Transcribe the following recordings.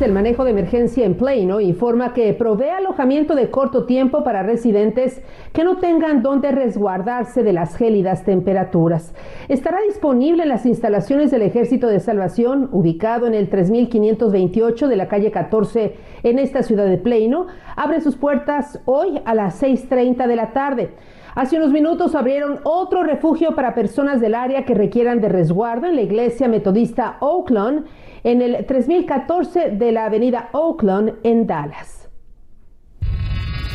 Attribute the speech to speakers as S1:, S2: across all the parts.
S1: El manejo de emergencia en Plano informa que provee alojamiento de corto tiempo para residentes que no tengan donde resguardarse de las gélidas temperaturas. Estará disponible en las instalaciones del Ejército de Salvación, ubicado en el 3528 de la calle 14 en esta ciudad de Plano. Abre sus puertas hoy a las 6.30 de la tarde. Hace unos minutos abrieron otro refugio para personas del área que requieran de resguardo en la iglesia metodista Oakland en el 3014 de la avenida Oakland en Dallas.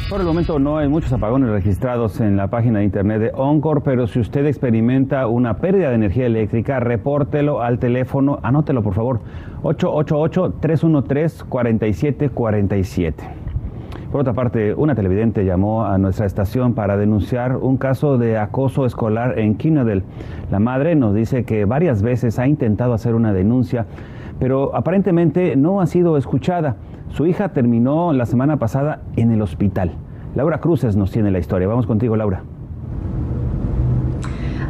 S2: Por el momento no hay muchos apagones registrados en la página de internet de Oncor, pero si usted experimenta una pérdida de energía eléctrica, repórtelo al teléfono, anótelo por favor, 888-313-4747. Por otra parte, una televidente llamó a nuestra estación para denunciar un caso de acoso escolar en Kinnedale. La madre nos dice que varias veces ha intentado hacer una denuncia, pero aparentemente no ha sido escuchada. Su hija terminó la semana pasada en el hospital. Laura Cruces nos tiene la historia. Vamos contigo, Laura.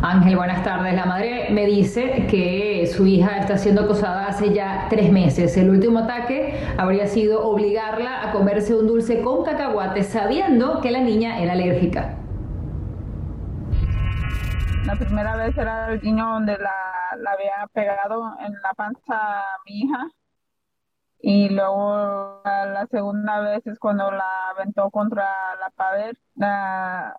S3: Ángel, buenas tardes. La madre me dice que su hija está siendo acosada hace ya tres meses. El último ataque habría sido obligarla a comerse un dulce con cacahuate sabiendo que la niña era alérgica.
S4: La primera vez era el niño donde la, la había pegado en la panza mi hija y luego la segunda vez es cuando la aventó contra la pared. La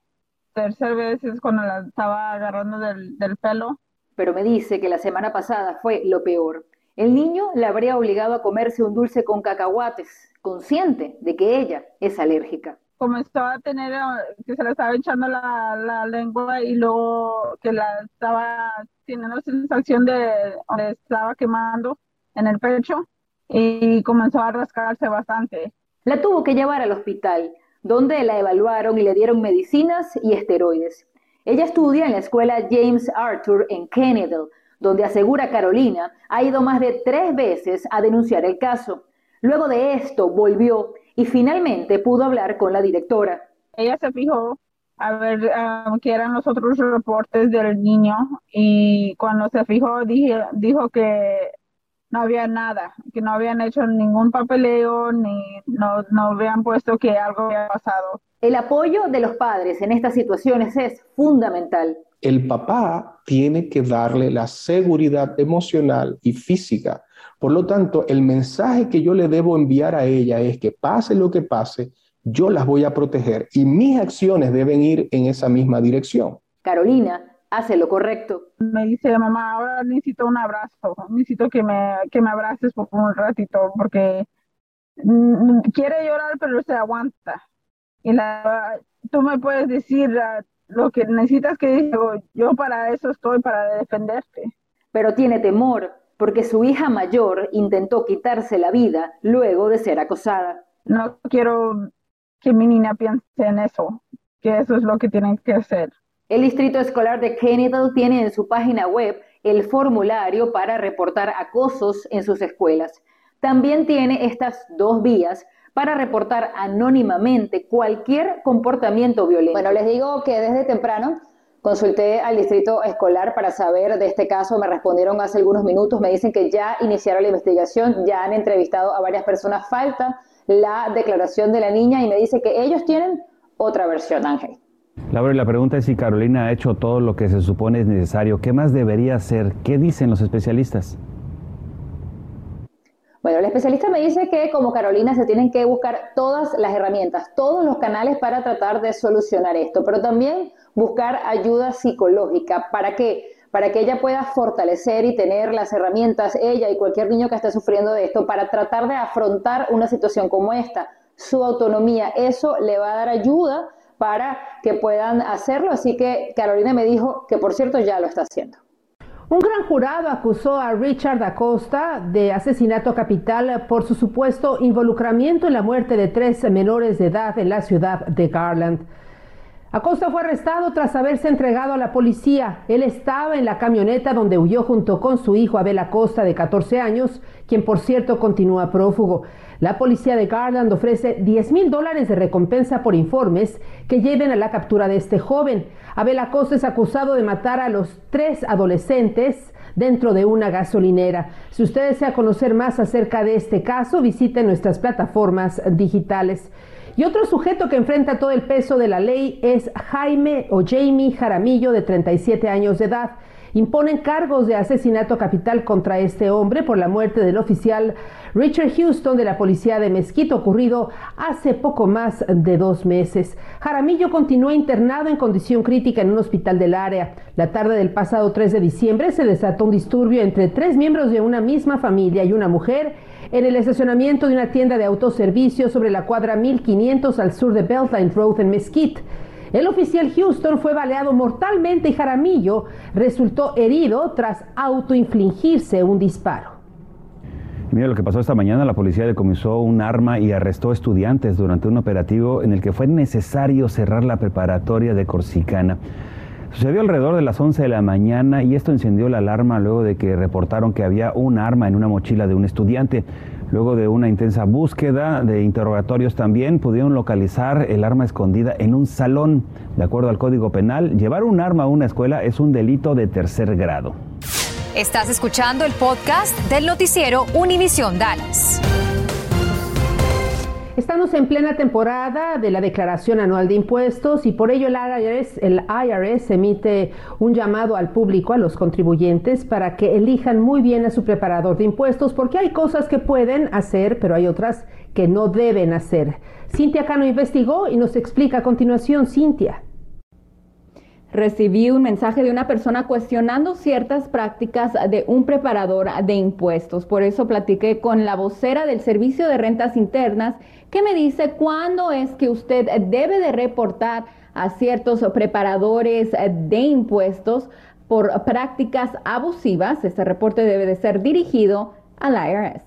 S4: tercera vez es cuando la estaba agarrando del, del pelo.
S3: Pero me dice que la semana pasada fue lo peor. El niño le habría obligado a comerse un dulce con cacahuates, consciente de que ella es alérgica.
S4: Comenzó a tener, que se le estaba echando la, la lengua y luego que la estaba teniendo sensación de donde estaba quemando en el pecho y comenzó a rascarse bastante.
S3: La tuvo que llevar al hospital, donde la evaluaron y le dieron medicinas y esteroides. Ella estudia en la escuela James Arthur en Kennedale, donde asegura Carolina ha ido más de tres veces a denunciar el caso. Luego de esto volvió y finalmente pudo hablar con la directora.
S4: Ella se fijó a ver uh, qué eran los otros reportes del niño y cuando se fijó dijo que no había nada, que no habían hecho ningún papeleo ni no, no habían puesto que algo había pasado.
S3: El apoyo de los padres en estas situaciones es fundamental.
S5: El papá tiene que darle la seguridad emocional y física. Por lo tanto, el mensaje que yo le debo enviar a ella es que pase lo que pase, yo las voy a proteger y mis acciones deben ir en esa misma dirección.
S3: Carolina hace lo correcto.
S4: Me dice, mamá, ahora necesito un abrazo, necesito que me, que me abraces por un ratito, porque mm, quiere llorar, pero se aguanta. Y la, tú me puedes decir uh, lo que necesitas que diga, yo para eso estoy, para defenderte.
S3: Pero tiene temor, porque su hija mayor intentó quitarse la vida luego de ser acosada.
S4: No quiero que mi niña piense en eso, que eso es lo que tienen que hacer.
S3: El Distrito Escolar de Kennedale tiene en su página web el formulario para reportar acosos en sus escuelas. También tiene estas dos vías para reportar anónimamente cualquier comportamiento violento. Bueno, les digo que desde temprano consulté al distrito escolar para saber de este caso. Me respondieron hace algunos minutos, me dicen que ya iniciaron la investigación, ya han entrevistado a varias personas. Falta la declaración de la niña y me dice que ellos tienen otra versión, Ángel.
S2: Laura, la pregunta es si Carolina ha hecho todo lo que se supone es necesario. ¿Qué más debería hacer? ¿Qué dicen los especialistas?
S3: Bueno, el especialista me dice que como Carolina se tienen que buscar todas las herramientas, todos los canales para tratar de solucionar esto, pero también buscar ayuda psicológica. ¿Para qué? Para que ella pueda fortalecer y tener las herramientas, ella y cualquier niño que esté sufriendo de esto, para tratar de afrontar una situación como esta. Su autonomía, eso le va a dar ayuda para que puedan hacerlo. Así que Carolina me dijo que, por cierto, ya lo está haciendo.
S1: Un gran jurado acusó a Richard Acosta de asesinato capital por su supuesto involucramiento en la muerte de tres menores de edad en la ciudad de Garland. Acosta fue arrestado tras haberse entregado a la policía. Él estaba en la camioneta donde huyó junto con su hijo Abel Acosta de 14 años, quien por cierto continúa prófugo. La policía de Garland ofrece 10 mil dólares de recompensa por informes que lleven a la captura de este joven. Abel Acosta es acusado de matar a los tres adolescentes dentro de una gasolinera. Si usted desea conocer más acerca de este caso, visite nuestras plataformas digitales. Y otro sujeto que enfrenta todo el peso de la ley es Jaime o Jamie Jaramillo, de 37 años de edad imponen cargos de asesinato capital contra este hombre por la muerte del oficial Richard Houston de la policía de Mesquite ocurrido hace poco más de dos meses. Jaramillo continúa internado en condición crítica en un hospital del área. La tarde del pasado 3 de diciembre se desató un disturbio entre tres miembros de una misma familia y una mujer en el estacionamiento de una tienda de autoservicio sobre la cuadra 1500 al sur de Beltline Road en Mesquite. El oficial Houston fue baleado mortalmente y Jaramillo resultó herido tras autoinfligirse un disparo.
S2: Mira lo que pasó esta mañana, la policía decomisó un arma y arrestó estudiantes durante un operativo en el que fue necesario cerrar la preparatoria de Corsicana. Sucedió alrededor de las 11 de la mañana y esto encendió la alarma luego de que reportaron que había un arma en una mochila de un estudiante. Luego de una intensa búsqueda de interrogatorios también pudieron localizar el arma escondida en un salón. De acuerdo al Código Penal, llevar un arma a una escuela es un delito de tercer grado.
S6: Estás escuchando el podcast del noticiero Univisión Dallas.
S1: Estamos en plena temporada de la declaración anual de impuestos y por ello el IRS, el IRS emite un llamado al público, a los contribuyentes, para que elijan muy bien a su preparador de impuestos porque hay cosas que pueden hacer, pero hay otras que no deben hacer. Cintia Cano investigó y nos explica a continuación, Cintia.
S7: Recibí un mensaje de una persona cuestionando ciertas prácticas de un preparador de impuestos. Por eso platiqué con la vocera del Servicio de Rentas Internas que me dice cuándo es que usted debe de reportar a ciertos preparadores de impuestos por prácticas abusivas. Este reporte debe de ser dirigido al IRS.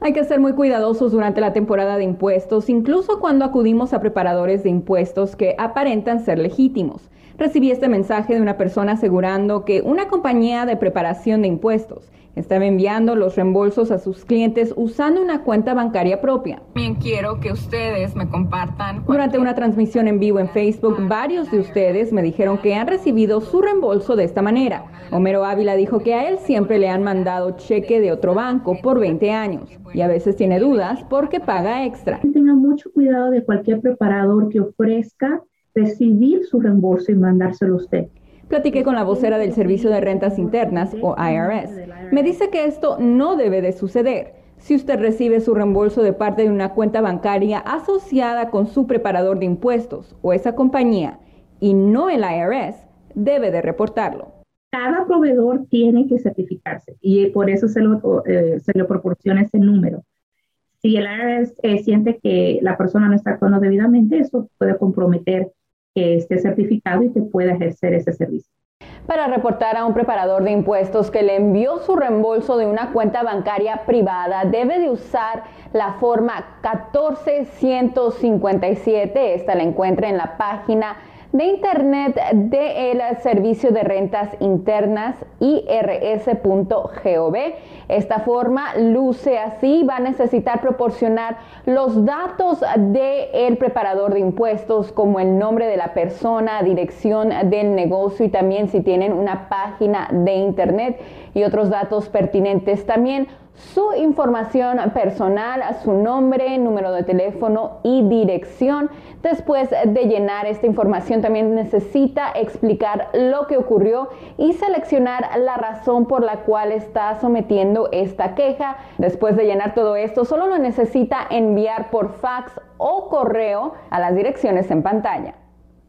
S7: Hay que ser muy cuidadosos durante la temporada de impuestos, incluso cuando acudimos a preparadores de impuestos que aparentan ser legítimos. Recibí este mensaje de una persona asegurando que una compañía de preparación de impuestos estaba enviando los reembolsos a sus clientes usando una cuenta bancaria propia.
S4: También quiero que ustedes me compartan.
S7: Durante una transmisión en vivo en Facebook, varios de ustedes me dijeron que han recibido su reembolso de esta manera. Homero Ávila dijo que a él siempre le han mandado cheque de otro banco por 20 años y a veces tiene dudas porque paga extra.
S8: Tenga mucho cuidado de cualquier preparador que ofrezca recibir su reembolso y mandárselo a usted.
S7: Platiqué con la vocera del Servicio de Rentas Internas, o IRS. Me dice que esto no debe de suceder. Si usted recibe su reembolso de parte de una cuenta bancaria asociada con su preparador de impuestos o esa compañía y no el IRS, debe de reportarlo.
S8: Cada proveedor tiene que certificarse y por eso se lo, eh, se le proporciona ese número. Si el IRS eh, siente que la persona no está actuando debidamente, eso puede comprometer que esté certificado y que pueda ejercer ese servicio.
S7: Para reportar a un preparador de impuestos que le envió su reembolso de una cuenta bancaria privada, debe de usar la forma 14157. Esta la encuentra en la página de Internet del Servicio de Rentas Internas irs.gov. Esta forma luce así, va a necesitar proporcionar los datos del preparador de impuestos como el nombre de la persona, dirección del negocio y también si tienen una página de Internet y otros datos pertinentes. También su información personal, su nombre, número de teléfono y dirección. Después de llenar esta información también necesita explicar lo que ocurrió y seleccionar la razón por la cual está sometiendo esta queja. Después de llenar todo esto, solo lo necesita enviar por fax o correo a las direcciones en pantalla.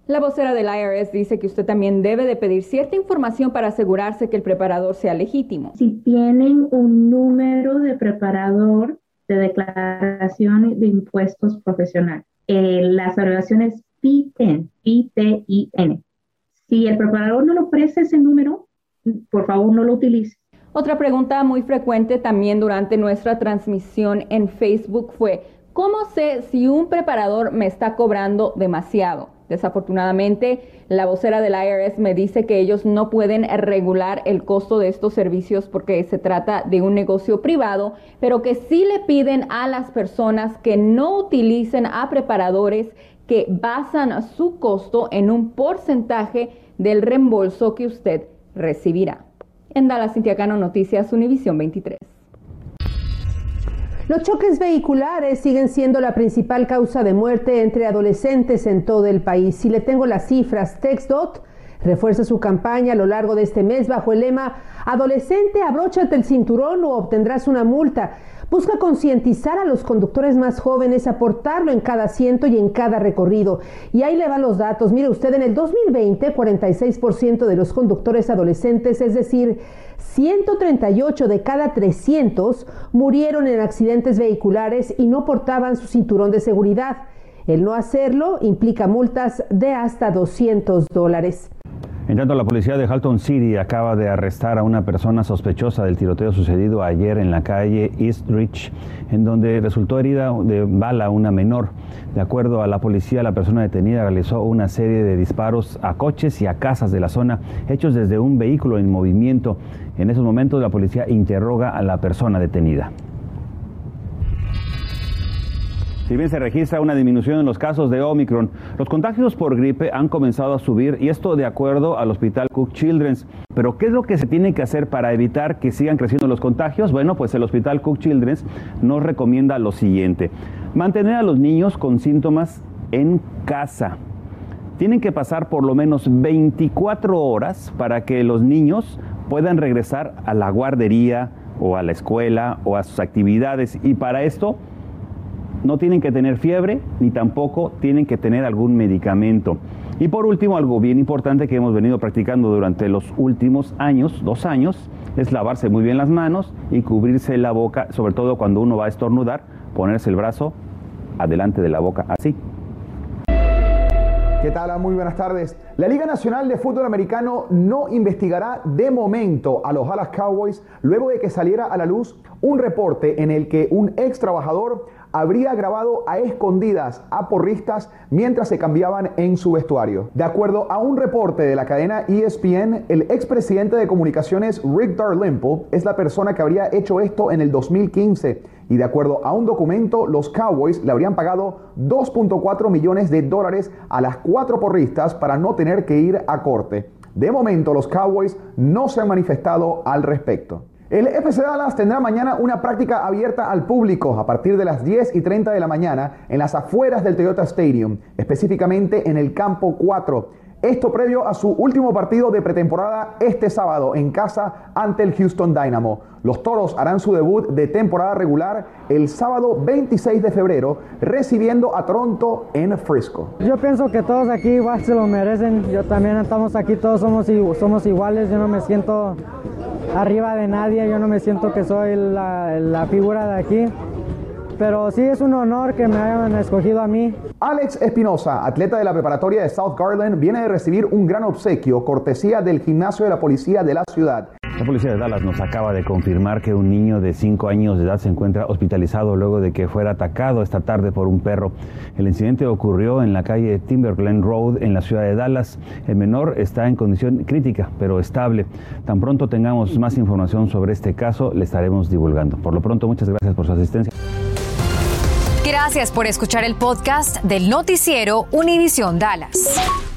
S7: La vocera del IRS dice que usted también debe de pedir cierta información para asegurarse que el preparador sea legítimo.
S8: Si tienen un número de preparador de declaración de impuestos profesional, eh, las abreviaciones PIN, P-T-I-N. Si el preparador no le ofrece ese número, por favor no lo utilice.
S7: Otra pregunta muy frecuente también durante nuestra transmisión en Facebook fue, ¿cómo sé si un preparador me está cobrando demasiado? Desafortunadamente, la vocera del IRS me dice que ellos no pueden regular el costo de estos servicios porque se trata de un negocio privado, pero que sí le piden a las personas que no utilicen a preparadores que basan su costo en un porcentaje del reembolso que usted recibirá. En Dallas, Cintia Cano, Noticias Univisión 23.
S1: Los choques vehiculares siguen siendo la principal causa de muerte entre adolescentes en todo el país. Si le tengo las cifras, TextDot refuerza su campaña a lo largo de este mes bajo el lema Adolescente, abróchate el cinturón o obtendrás una multa. Busca concientizar a los conductores más jóvenes, aportarlo en cada asiento y en cada recorrido. Y ahí le van los datos. Mire usted, en el 2020, 46% de los conductores adolescentes, es decir, 138 de cada 300 murieron en accidentes vehiculares y no portaban su cinturón de seguridad. El no hacerlo implica multas de hasta 200 dólares.
S2: En tanto, la policía de Halton City acaba de arrestar a una persona sospechosa del tiroteo sucedido ayer en la calle East Ridge, en donde resultó herida de bala una menor. De acuerdo a la policía, la persona detenida realizó una serie de disparos a coches y a casas de la zona, hechos desde un vehículo en movimiento. En esos momentos, la policía interroga a la persona detenida. Si bien se registra una disminución en los casos de Omicron, los contagios por gripe han comenzado a subir y esto de acuerdo al Hospital Cook Children's. Pero ¿qué es lo que se tiene que hacer para evitar que sigan creciendo los contagios? Bueno, pues el Hospital Cook Children's nos recomienda lo siguiente. Mantener a los niños con síntomas en casa. Tienen que pasar por lo menos 24 horas para que los niños puedan regresar a la guardería o a la escuela o a sus actividades. Y para esto no tienen que tener fiebre ni tampoco tienen que tener algún medicamento. Y por último, algo bien importante que hemos venido practicando durante los últimos años, dos años, es lavarse muy bien las manos y cubrirse la boca, sobre todo cuando uno va a estornudar, ponerse el brazo adelante de la boca, así.
S9: ¿Qué tal? Muy buenas tardes. La Liga Nacional de Fútbol Americano no investigará de momento a los Dallas Cowboys luego de que saliera a la luz un reporte en el que un ex trabajador habría grabado a escondidas a porristas mientras se cambiaban en su vestuario. De acuerdo a un reporte de la cadena ESPN, el expresidente de comunicaciones Rick Darlimple es la persona que habría hecho esto en el 2015 y de acuerdo a un documento, los Cowboys le habrían pagado 2.4 millones de dólares a las cuatro porristas para no tener que ir a corte. De momento, los Cowboys no se han manifestado al respecto. El FC Dallas tendrá mañana una práctica abierta al público a partir de las 10 y 30 de la mañana en las afueras del Toyota Stadium, específicamente en el campo 4. Esto previo a su último partido de pretemporada este sábado en casa ante el Houston Dynamo. Los Toros harán su debut de temporada regular el sábado 26 de febrero, recibiendo a Toronto en Frisco.
S10: Yo pienso que todos aquí se lo merecen. Yo también estamos aquí, todos somos, somos iguales. Yo no me siento arriba de nadie, yo no me siento que soy la, figura de aquí. Pero sí es un honor que me hayan escogido a mí.
S9: Alex Espinosa, atleta de la preparatoria de South Garland, viene de recibir un gran obsequio, cortesía del gimnasio de la policía de la ciudad.
S2: La policía de Dallas nos acaba de confirmar que un niño de 5 años de edad se encuentra hospitalizado luego de que fuera atacado esta tarde por un perro. El incidente ocurrió en la calle Timberglen Road en la ciudad de Dallas. El menor está en condición crítica, pero estable. Tan pronto tengamos más información sobre este caso, le estaremos divulgando. Por lo pronto, muchas gracias por su asistencia.
S6: Gracias por escuchar el podcast del noticiero Univisión Dallas.